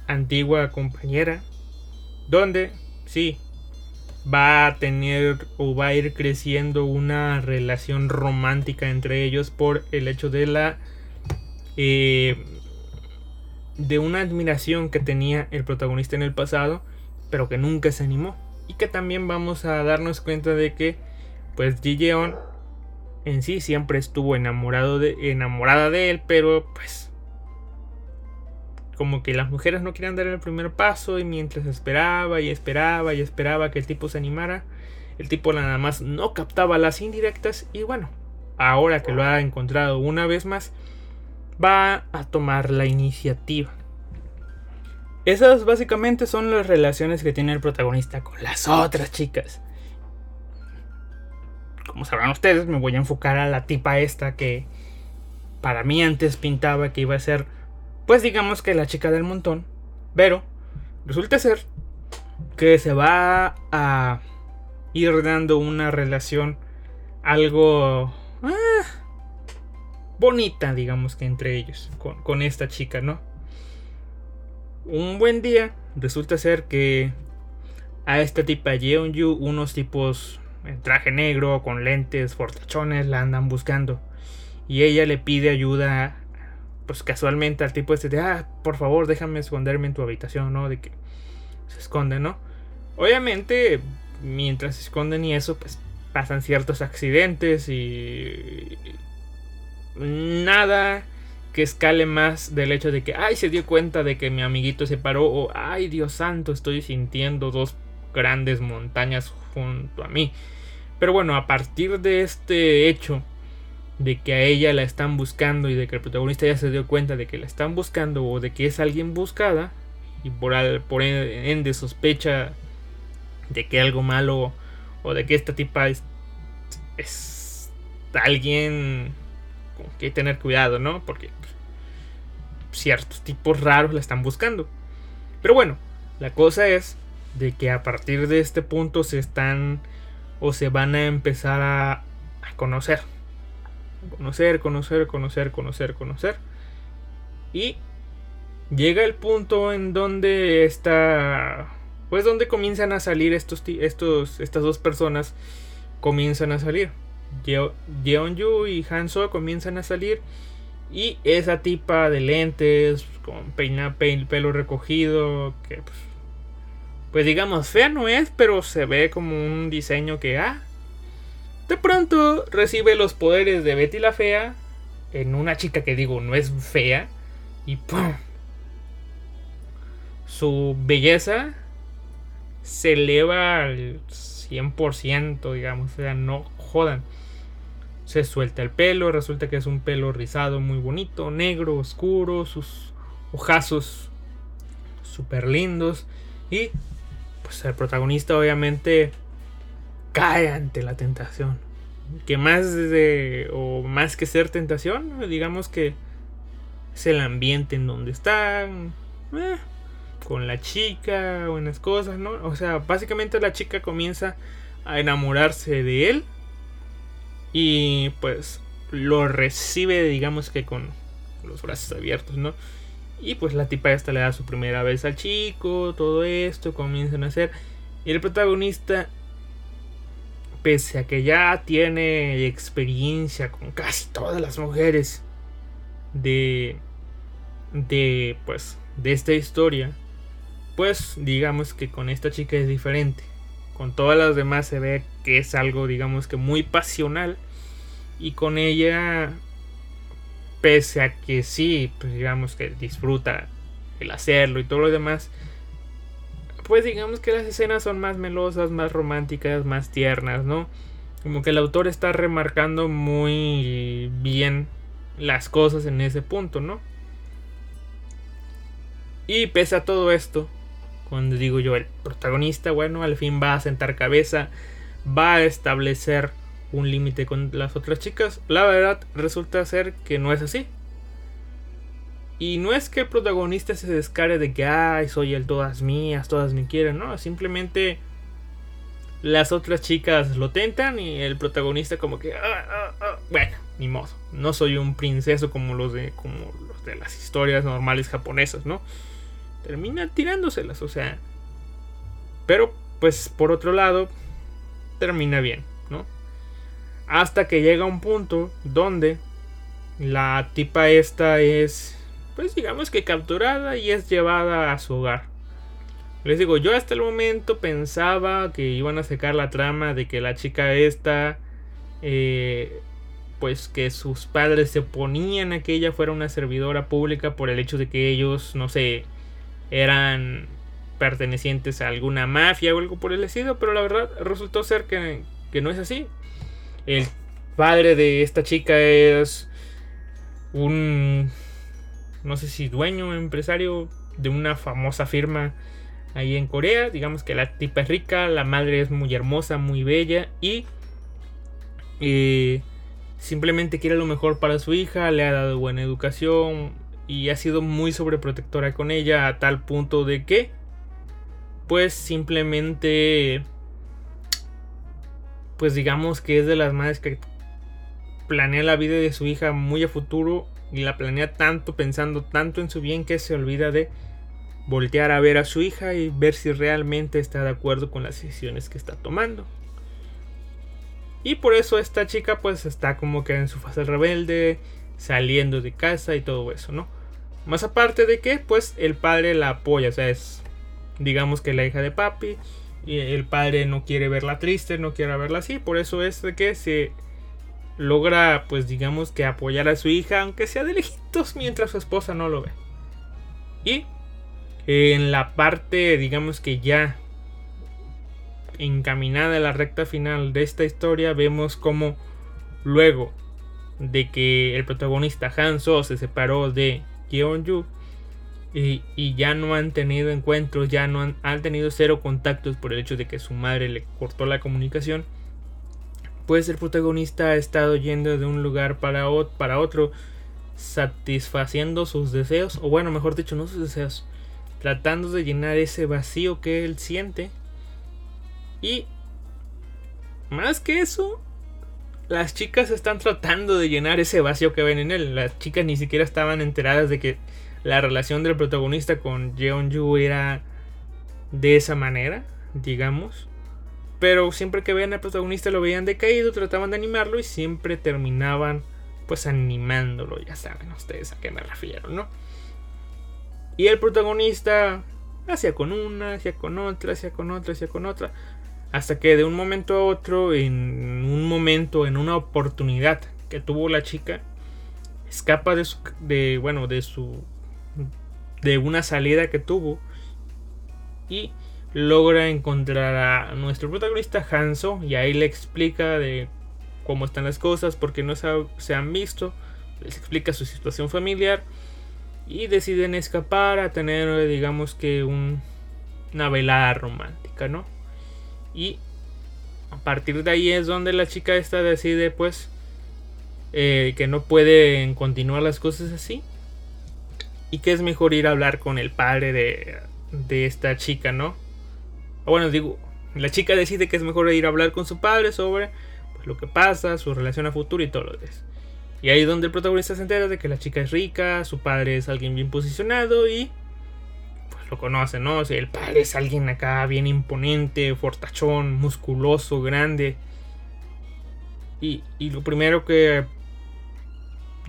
antigua compañera, donde sí, va a tener o va a ir creciendo una relación romántica entre ellos por el hecho de la eh, de una admiración que tenía el protagonista en el pasado pero que nunca se animó. Y que también vamos a darnos cuenta de que pues Ji en sí siempre estuvo enamorado de, enamorada de él pero pues como que las mujeres no querían dar el primer paso y mientras esperaba y esperaba y esperaba que el tipo se animara, el tipo nada más no captaba las indirectas y bueno, ahora que lo ha encontrado una vez más, va a tomar la iniciativa. Esas básicamente son las relaciones que tiene el protagonista con las otras chicas. Como sabrán ustedes, me voy a enfocar a la tipa esta que para mí antes pintaba que iba a ser pues digamos que la chica del montón. Pero resulta ser que se va a ir dando una relación algo ah, bonita, digamos que entre ellos, con, esta chica, ¿no? Un buen día resulta ser que a esta tipa Yeonju, unos tipos en traje negro, con lentes, fortachones, la andan buscando. Y ella le pide ayuda pues casualmente al tipo este de, ah, por favor, déjame esconderme en tu habitación, ¿no? De que se esconde, ¿no? Obviamente, mientras se esconden y eso, pues pasan ciertos accidentes y nada que escale más del hecho de que, ay, se dio cuenta de que mi amiguito se paró o, ay, Dios santo, estoy sintiendo dos grandes montañas junto a mí. Pero bueno, a partir de este hecho, de que a ella la están buscando y de que el protagonista ya se dio cuenta de que la están buscando o de que es alguien buscada y por, por ende sospecha de que algo malo o de que esta tipa es, es alguien con que tener cuidado, ¿no? Porque ciertos tipos raros la están buscando. Pero bueno, la cosa es de que a partir de este punto se están o se van a empezar a, conocer conocer, conocer, conocer, conocer, conocer. Y llega el punto en donde está, pues donde comienzan a salir estos, estos, estas dos personas, comienzan a salir. Jeonju y Hanso comienzan a salir. Y esa tipa de lentes, con peina, pelo recogido, que pues, pues digamos, fea no es, pero se ve como un diseño que, ah, de pronto recibe los poderes de Betty la Fea en una chica que digo no es fea y ¡pum! Su belleza se eleva al 100%, digamos, o sea, no jodan. Se suelta el pelo, resulta que es un pelo rizado muy bonito, negro, oscuro, sus ojazos súper lindos y pues el protagonista obviamente cae ante la tentación. Que más de, o más que ser tentación, digamos que es el ambiente en donde están, eh, con la chica, buenas cosas, ¿no? O sea, básicamente la chica comienza a enamorarse de él y pues lo recibe, digamos que con los brazos abiertos, ¿no? Y pues la tipa esta le da su primera vez al chico, todo esto, comienzan a hacer. Y el protagonista pese a que ya tiene experiencia con casi todas las mujeres de de pues de esta historia pues digamos que con esta chica es diferente con todas las demás se ve que es algo digamos que muy pasional y con ella pese a que sí pues digamos que disfruta el hacerlo y todo lo demás pues digamos que las escenas son más melosas, más románticas, más tiernas, ¿no? Como que el autor está remarcando muy bien las cosas en ese punto, ¿no? Y pese a todo esto, Cuando digo yo, el protagonista, bueno, al fin va a sentar cabeza, va a establecer un límite con las otras chicas. La verdad resulta ser que no es así. Y no es que el protagonista se descare de que, ay, soy el todas mías, todas me quieren, no, simplemente las otras chicas lo tentan y el protagonista como que, ah, ah, ah". bueno, ni modo, no soy un princeso como los de, como los de las historias normales japonesas, ¿no? Termina tirándoselas, o sea, pero pues por otro lado, termina bien, ¿no? Hasta que llega un punto donde la tipa esta es pues digamos que capturada y es llevada a su hogar. Les digo, yo hasta el momento pensaba que iban a sacar la trama de que la chica esta, eh, pues que sus padres se oponían a que ella fuera una servidora pública por el hecho de que ellos, no sé, eran pertenecientes a alguna mafia o algo por el estilo, pero la verdad resultó ser que, que no es así. El padre de esta chica es un no sé si dueño empresario de una famosa firma ahí en Corea. Digamos que la tipa es rica, la madre es muy hermosa, muy bella y eh, simplemente quiere lo mejor para su hija, le ha dado buena educación y ha sido muy sobreprotectora con ella a tal punto de que pues simplemente pues digamos que es de las madres que planea la vida de su hija muy a futuro y la planea tanto pensando tanto en su bien que se olvida de voltear a ver a su hija y ver si realmente está de acuerdo con las decisiones que está tomando. Y por eso esta chica pues está como que en su fase rebelde, saliendo de casa y todo eso, ¿no? Más aparte de que pues el padre la apoya, o sea, es digamos que la hija de papi y el padre no quiere verla triste, no quiere verla así, por eso es de que se logra, pues digamos que apoyar a su hija, aunque sea de lejitos, mientras su esposa no lo ve. Y en la parte, digamos que ya encaminada a la recta final de esta historia, vemos como luego de que el protagonista Hanso se separó de Yeonju y, y, ya no han tenido encuentros, ya no han, han tenido cero contactos por el hecho de que su madre le cortó la comunicación pues el protagonista ha estado yendo de un lugar para, para otro, satisfaciendo sus deseos, o bueno, mejor dicho, no sus deseos, tratando de llenar ese vacío que él siente. Y más que eso, las chicas están tratando de llenar ese vacío que ven en él. Las chicas ni siquiera estaban enteradas de que la relación del protagonista con Jeonju era de esa manera, digamos. Pero siempre que veían al protagonista lo veían decaído, trataban de animarlo y siempre terminaban pues animándolo, ya saben ustedes a qué me refiero, ¿no? Y el protagonista hacía con una, hacía con otra, hacía con otra, hacía con otra. Hasta que de un momento a otro, en un momento, en una oportunidad que tuvo la chica, escapa de su, de, bueno, de su, de una salida que tuvo y logra encontrar a nuestro protagonista Hanso y ahí le explica de cómo están las cosas, porque no se han visto, les explica su situación familiar y deciden escapar a tener digamos que una velada romántica, ¿no? Y a partir de ahí es donde la chica esta decide pues eh, que no pueden continuar las cosas así y que es mejor ir a hablar con el padre de, de esta chica, ¿no? O bueno, digo, la chica decide que es mejor ir a hablar con su padre sobre pues, lo que pasa, su relación a futuro y todo lo demás. Y ahí es donde el protagonista se entera de que la chica es rica, su padre es alguien bien posicionado y pues lo conoce, ¿no? O sea, el padre es alguien acá bien imponente, fortachón, musculoso, grande. Y, y lo primero que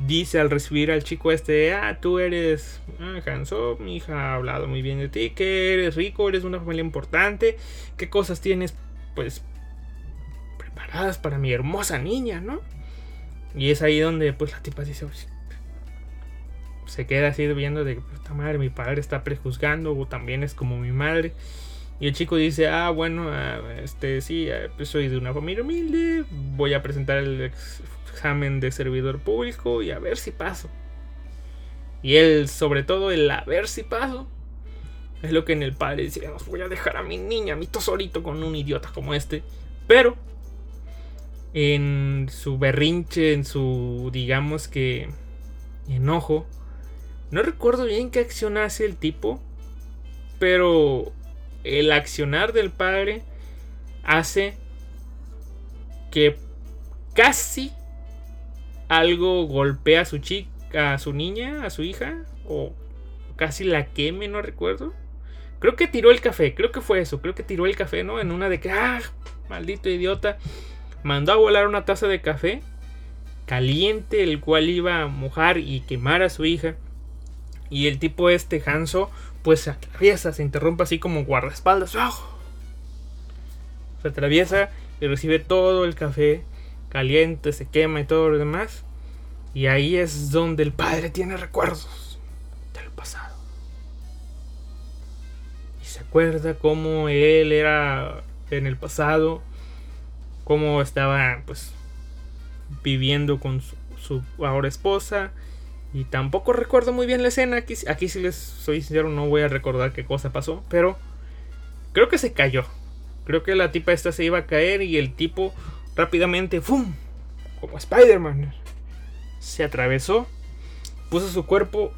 dice al recibir al chico este, ah, tú eres ah, mi hija ha hablado muy bien de ti, que eres rico, eres una familia importante, qué cosas tienes, pues, preparadas para mi hermosa niña, ¿no? Y es ahí donde, pues, la tipa dice, se queda así viendo de, puta madre, mi padre está prejuzgando, o también es como mi madre. Y el chico dice, ah, bueno, ah, este, sí, ah, pues soy de una familia humilde, voy a presentar el examen de servidor público y a ver si paso. Y él, sobre todo, el a ver si paso, Es lo que en el padre decía, nos voy a dejar a mi niña, a mi tosorito con un idiota como este. Pero en su berrinche, en su, digamos que, enojo, no recuerdo bien qué acción hace el tipo, pero el accionar del padre hace que casi algo golpea a su chica, a su niña, a su hija, o casi la queme, no recuerdo. Creo que tiró el café, creo que fue eso, creo que tiró el café, ¿no? En una de que, ah, maldito idiota, mandó a volar una taza de café caliente, el cual iba a mojar y quemar a su hija. Y el tipo este, Hanso, pues se atraviesa, se interrumpe así como guardaespaldas. Se atraviesa y recibe todo el café caliente, se quema y todo lo demás. Y ahí es donde el padre tiene recuerdos del pasado. Y se acuerda cómo él era en el pasado, cómo estaba pues viviendo con su, ahora esposa. Y tampoco recuerdo muy bien la escena. Aquí, aquí si les soy sincero, no voy a recordar qué cosa pasó. Pero creo que se cayó. Creo que la tipa esta se iba a caer y el tipo rápidamente, ¡fum! Como Spider-Man. Se atravesó, puso su cuerpo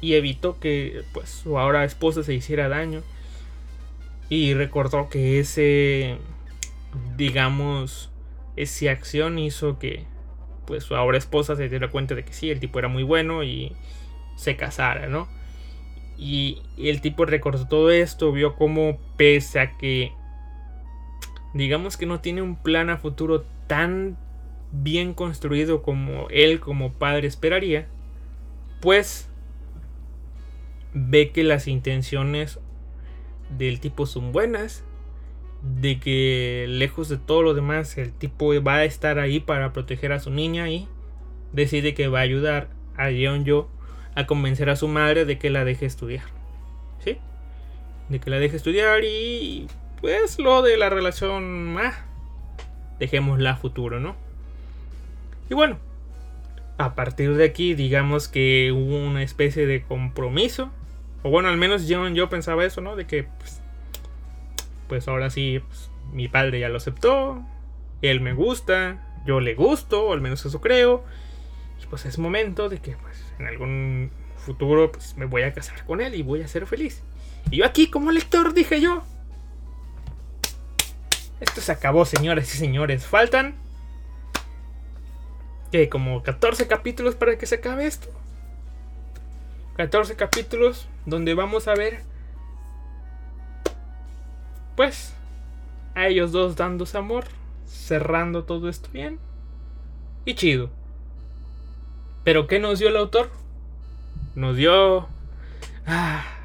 y evitó que pues su ahora esposa se hiciera daño. Y recordó que ese, digamos, esa acción hizo que pues su ahora esposa se diera cuenta de que sí, el tipo era muy bueno y se casara, ¿no? Y, el tipo recordó todo esto, vio cómo pese a que digamos que no tiene un plan a futuro tan bien construido como él como padre esperaría, pues ve que las intenciones del tipo son buenas de que lejos de todo lo demás el tipo va a estar ahí para proteger a su niña y decide que va a ayudar a Jeon Yo a convencer a su madre de que la deje estudiar. ¿Sí? De que la deje estudiar y pues lo de la relación, ah, dejémosla a futuro, ¿no? Y bueno, a partir de aquí digamos que hubo una especie de compromiso. O bueno, al menos Jeon Yo pensaba eso, ¿no? De que pues, pues ahora sí, pues, mi padre ya lo aceptó, él me gusta, yo le gusto, o al menos eso creo, y pues es momento de que pues en algún futuro pues me voy a casar con él y voy a ser feliz. Y yo aquí como lector dije yo, esto se acabó señores y señores, faltan que como 14 capítulos para que se acabe esto. 14 capítulos donde vamos a ver pues a ellos dos dándose amor, cerrando todo esto bien y chido. Pero ¿qué nos dio el autor? Nos dio... Ah,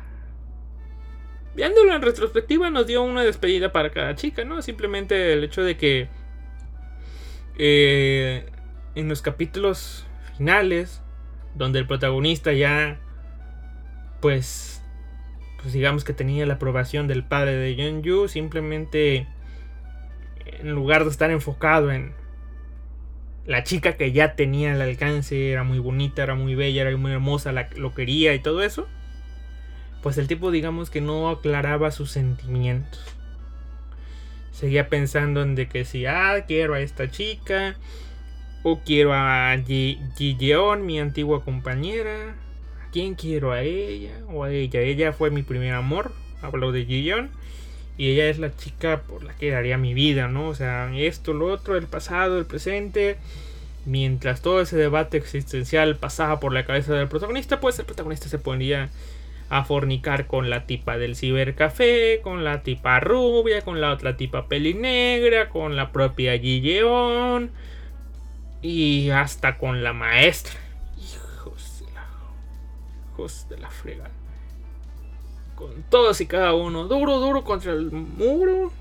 viéndolo en retrospectiva nos dio una despedida para cada chica, ¿no? Simplemente el hecho de que eh, en los capítulos finales, donde el protagonista ya, pues, pues digamos que tenía la aprobación del padre de Yeonju, simplemente en lugar de estar enfocado en la chica que ya tenía el alcance, era muy bonita, era muy bella, era muy hermosa, lo quería y todo eso, pues el tipo digamos que no aclaraba sus sentimientos. Seguía pensando en de que si, ah, quiero a esta chica, o quiero a Ji, Yeon, mi antigua compañera, quién quiero? ¿A ella o a ella? Ella fue mi primer amor, hablo de Gion. Y ella es la chica por la que daría mi vida, ¿no? O sea, esto, lo otro, el pasado, el presente. Mientras todo ese debate existencial pasaba por la cabeza del protagonista, pues el protagonista se ponía a fornicar con la tipa del cibercafé, con la tipa rubia, con la otra tipa pelinegra, con la propia Gion y hasta con la maestra de la frega. Con todos y cada uno. Duro, duro contra el muro.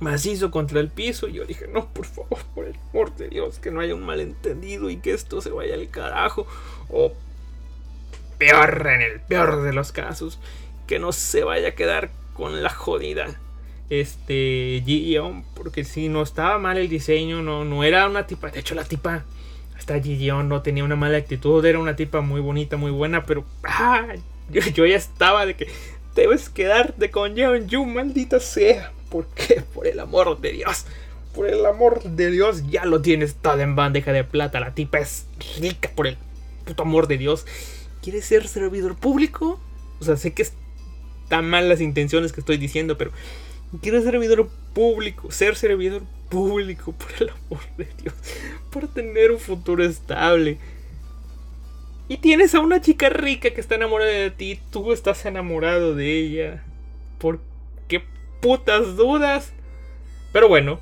Macizo contra el piso. Y yo dije, no, por favor, por el amor de Dios, que no haya un malentendido y que esto se vaya al carajo. O peor, en el peor de los casos, que no se vaya a quedar con la jodida. Este Gideon, porque si no estaba mal el diseño, no, no era una tipa. De hecho, la tipa esta Gideon no tenía una mala actitud, era una tipa muy bonita, muy buena, pero Yo, ya estaba de que debes quedarte con Yeon-Yu, maldita sea. ¿Por qué? Por el amor de Dios. Por el amor de Dios, ya lo tienes todo en bandeja de plata. La tipa es rica por el puto amor de Dios. ¿Quieres ser servidor público? O sea, sé que están mal las intenciones que estoy diciendo, pero quiero ser servidor público, ser servidor público, por el amor de Dios, por tener un futuro estable. Y tienes a una chica rica que está enamorada de ti, tú estás enamorado de ella. ¿Por qué putas dudas? Pero bueno,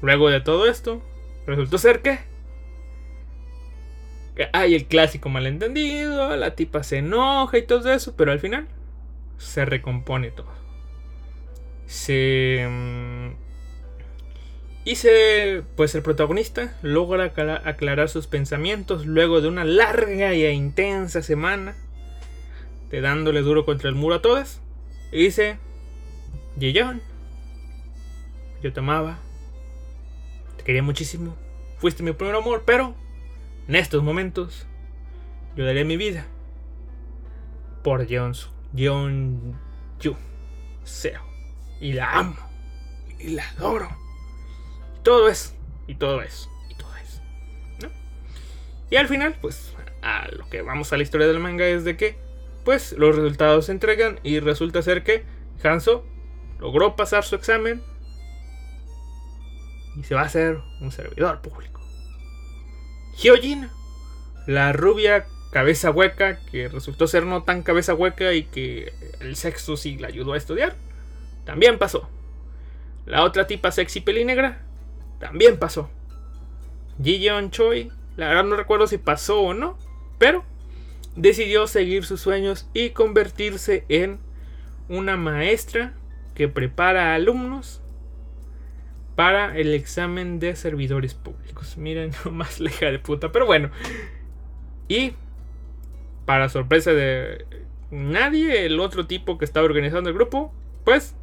luego de todo esto, resultó ser que hay el clásico malentendido, la tipa se enoja y todo eso, pero al final se recompone todo. Se... Mm, y se... Pues el protagonista logra aclarar sus pensamientos luego de una larga e intensa semana de dándole duro contra el muro a todas. Y dice... Yeyon, yo te amaba, te quería muchísimo, fuiste mi primer amor, pero en estos momentos, yo daré mi vida por Jeon Yu Seo. Y la amo. Y la adoro. Y todo eso. Y todo eso. Y todo eso. Y al final, pues, a lo que vamos a la historia del manga es de que, pues, los resultados se entregan y resulta ser que Hanzo logró pasar su examen y se va a hacer un servidor público. Hyojin, la rubia cabeza hueca, que resultó ser no tan cabeza hueca y que el sexo sí la ayudó a estudiar, también pasó. La otra tipa sexy peli negra, también pasó. Ji Choi, la verdad no recuerdo si pasó o no, pero decidió seguir sus sueños y convertirse en una maestra que prepara alumnos para el examen de servidores públicos. Miren, más leja de puta. Pero bueno. Y para sorpresa de nadie, el otro tipo que estaba organizando el grupo, pues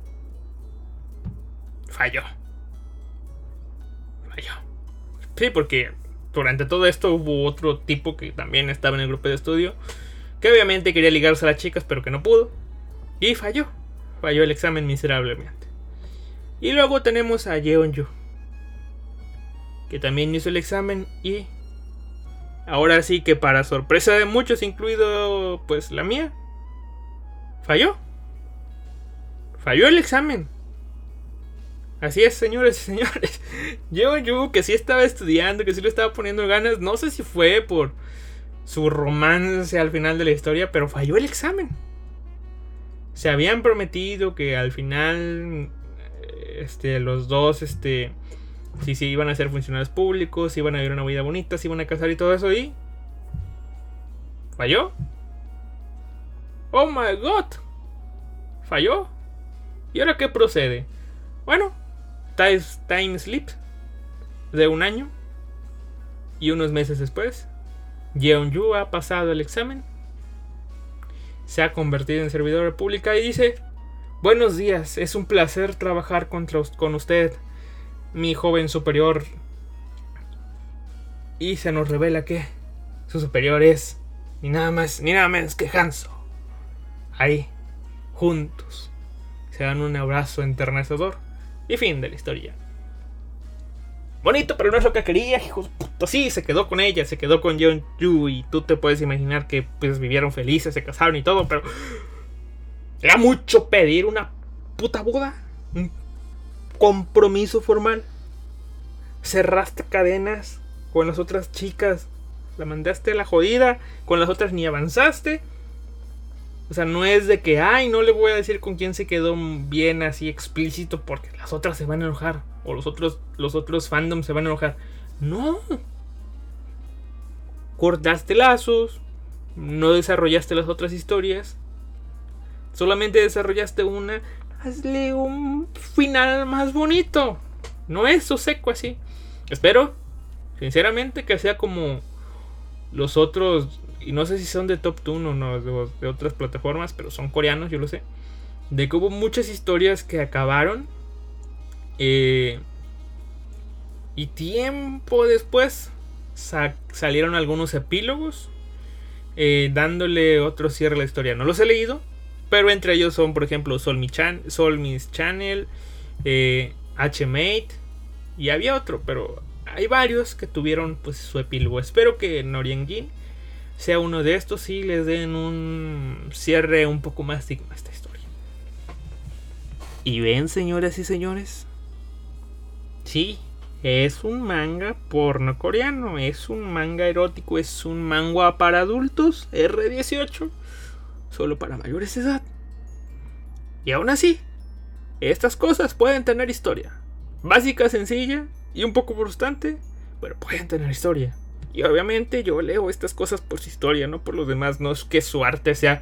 falló. Falló. Sí, porque durante todo esto hubo otro tipo que también estaba en el grupo de estudio, que obviamente quería ligarse a las chicas, pero que no pudo. Y falló. Falló el examen miserablemente. Y luego tenemos a Yeonju, que también hizo el examen y ahora sí que para sorpresa de muchos, incluido pues la mía, falló. Falló el examen. Así es, señores y señores. Yeonju, que sí estaba estudiando, que sí le estaba poniendo ganas, no sé si fue por su romance al final de la historia, pero falló el examen. Se habían prometido que al final este, los dos, este, si sí, iban a ser funcionarios públicos, iban a vivir una vida bonita, se iban a casar y todo eso, y falló. Oh my god, falló. ¿Y ahora qué procede? Bueno, time, time sleep de un año y unos meses después, Yeonju ha pasado el examen, se ha convertido en servidor pública y dice, Buenos días, es un placer trabajar con usted, mi joven superior. Y se nos revela que su superior es ni nada más ni nada menos que Hanso. Ahí, juntos, se dan un abrazo enternecedor y fin de la historia. Bonito, pero no es lo que quería, hijos. Sí, se quedó con ella, se quedó con John Yu y tú te puedes imaginar que pues vivieron felices, se casaron y todo, pero era mucho pedir una puta boda. Un compromiso formal. Cerraste cadenas con las otras chicas. La mandaste a la jodida. Con las otras ni avanzaste. O sea, no es de que, ay, no le voy a decir con quién se quedó bien así explícito porque las otras se van a enojar. O los otros, los otros fandoms se van a enojar. No. Cortaste lazos. No desarrollaste las otras historias. Solamente desarrollaste una. Hazle un final más bonito. No eso seco así. Espero, sinceramente, que sea como los otros. Y no sé si son de Top Toon o no, de, otras plataformas, pero son coreanos, yo lo sé. De que hubo muchas historias que acabaron. Eh, y tiempo después salieron algunos epílogos eh, dándole otro cierre a la historia. No los he leído, pero entre ellos son, por ejemplo, Sol, Chan Sol Miss Channel, eh, H-Mate y había otro, pero hay varios que tuvieron pues su epílogo. Espero que Noriengin sea uno de estos y les den un cierre un poco más digno a esta historia. Y ven, señoras y señores, sí, es un manga porno coreano, es un manga erótico, es un manga para adultos, R18, solo para mayores de edad. Y aún así, estas cosas pueden tener historia. Básica, sencilla y un poco frustrante, pero pueden tener historia. Y obviamente yo leo estas cosas por su historia, no por los demás. No es que su arte sea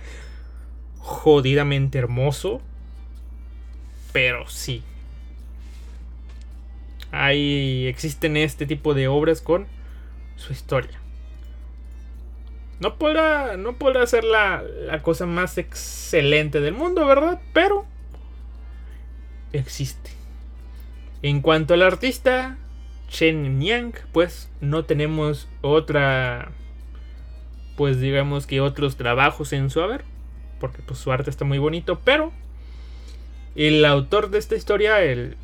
jodidamente hermoso, pero sí, hay, existen este tipo de obras con su historia. No podrá, no podrá ser la, la cosa más excelente del mundo, ¿verdad? Pero existe. En cuanto al artista, Chen Yang, pues no tenemos otra, pues digamos que otros trabajos en su haber, porque pues su arte está muy bonito, pero el autor de esta historia, el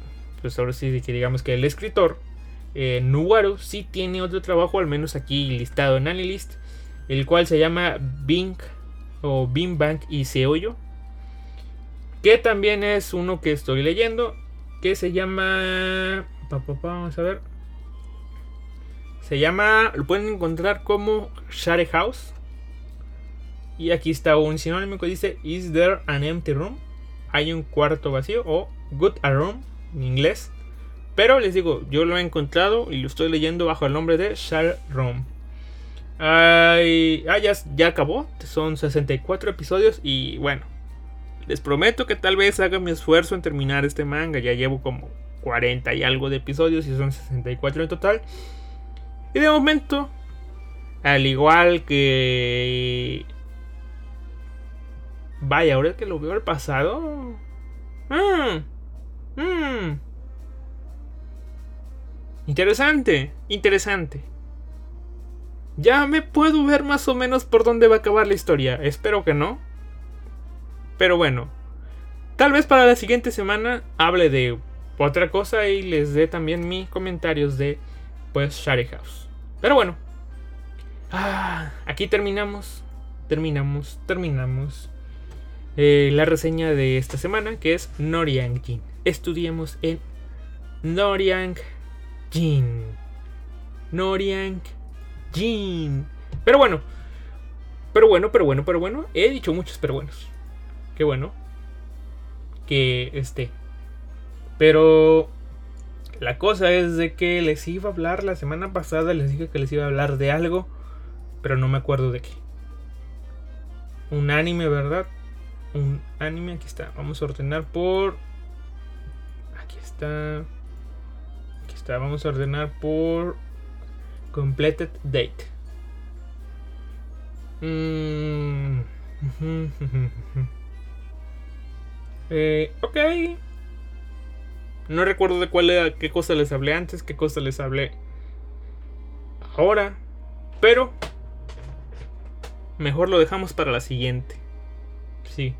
pues ahora sí que digamos que el escritor, eh, Nuwaru, sí tiene otro trabajo, al menos aquí listado en Anilist, el cual se llama Bing o Bing Bang y Seoyo, que también es uno que estoy leyendo, que se llama... vamos a ver. Se llama, lo pueden encontrar como Share House. Y aquí está un sinónimo que dice Is there an empty room? Hay un cuarto vacío o Good a room en inglés. Pero les digo, yo lo he encontrado y lo estoy leyendo bajo el nombre de Shar Rom. Ay, ah, ya, acabó. Son 64 episodios y bueno. Les prometo que tal vez haga mi esfuerzo en terminar este manga. Ya llevo como 40 y algo de episodios y son 64 en total. Y de momento, al igual que... Vaya, ahora que lo veo al pasado... Ah, Mmm. Interesante, interesante. Ya me puedo ver más o menos por dónde va a acabar la historia. Espero que no. Pero bueno. Tal vez para la siguiente semana hable de otra cosa y les dé también mis comentarios de pues Share House. Pero bueno. Ah, aquí terminamos. Terminamos, terminamos. Eh, la reseña de esta semana que es Noriang Jin estudiemos en Noriang Jin. Noriang Jin. Pero bueno. Pero bueno, pero bueno, pero bueno. He dicho muchos pero buenos. Qué bueno. Que esté. Pero la cosa es de que les iba a hablar la semana pasada. Les dije que les iba a hablar de algo. Pero no me acuerdo de qué. Un anime, ¿verdad? Un anime. Aquí está. Vamos a ordenar por está. Aquí está. Vamos a ordenar por completed date. Mm. eh, ok. No recuerdo de cuál era, qué cosa les hablé antes, qué cosa les hablé ahora. Pero mejor lo dejamos para la siguiente. Sí.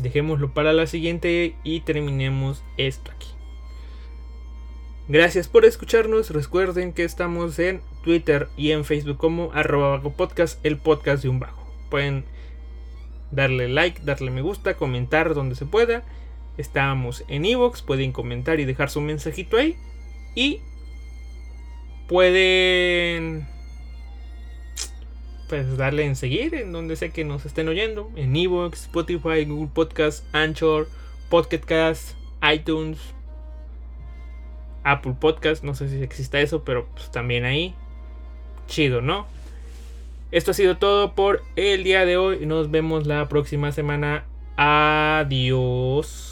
Dejémoslo para la siguiente y terminemos esto aquí. Gracias por escucharnos. Recuerden que estamos en Twitter y en Facebook como arroba podcast, el podcast de un bajo. Pueden darle like, darle me gusta, comentar donde se pueda. Estamos en Evox, pueden comentar y dejar su mensajito ahí. Y pueden pues darle en seguir en donde sé que nos estén oyendo, en Evox, Spotify, Google Podcast, Anchor, Podcast, iTunes, Apple Podcast, no sé si exista eso, pero pues también ahí. Chido, ¿no? Esto ha sido todo por el día de hoy. Nos vemos la próxima semana. Adiós.